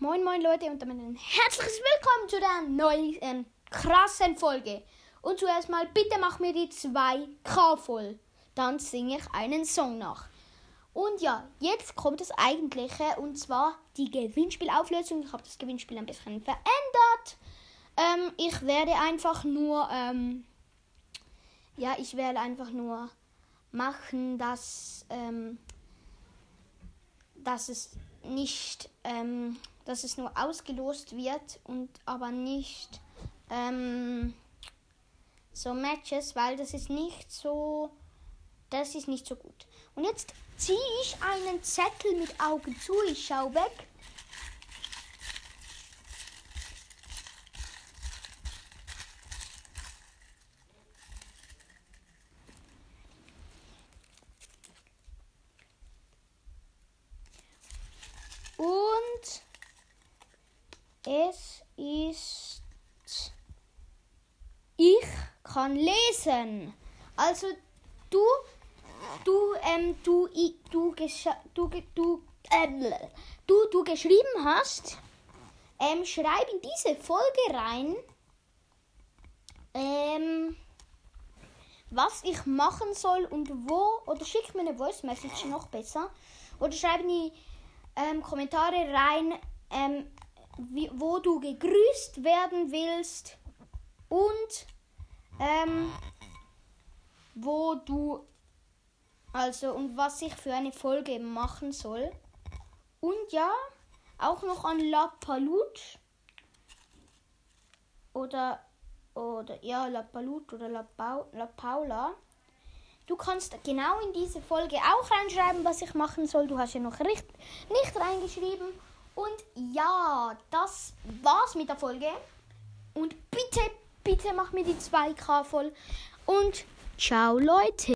Moin Moin Leute und damit ein herzliches Willkommen zu der neuen ähm, krassen Folge. Und zuerst mal bitte mach mir die 2K voll. Dann singe ich einen Song nach. Und ja, jetzt kommt das Eigentliche und zwar die Gewinnspielauflösung. Ich habe das Gewinnspiel ein bisschen verändert. Ähm, ich werde einfach nur, ähm, ja, ich werde einfach nur machen, dass, ähm, dass es nicht, ähm, dass es nur ausgelost wird und aber nicht ähm, so Matches, weil das ist nicht so, das ist nicht so gut. Und jetzt ziehe ich einen Zettel mit Augen zu, ich schau weg. Und es ist. Ich kann lesen. Also du, du, ähm, du, du, du, du, ähm, du, du geschrieben hast, ähm, schreib in diese Folge rein, ähm, was ich machen soll und wo, oder schick mir eine Voice Message noch besser, oder schreib in die ähm, Kommentare rein, ähm, wie, wo du gegrüßt werden willst und ähm, wo du, also und was ich für eine Folge machen soll. Und ja, auch noch an La Palut oder oder ja, La Palut oder La, Pau, La Paula. Du kannst genau in diese Folge auch reinschreiben, was ich machen soll. Du hast ja noch nicht, nicht reingeschrieben. Und ja, das war's mit der Folge. Und bitte, bitte mach mir die 2K voll. Und ciao, Leute.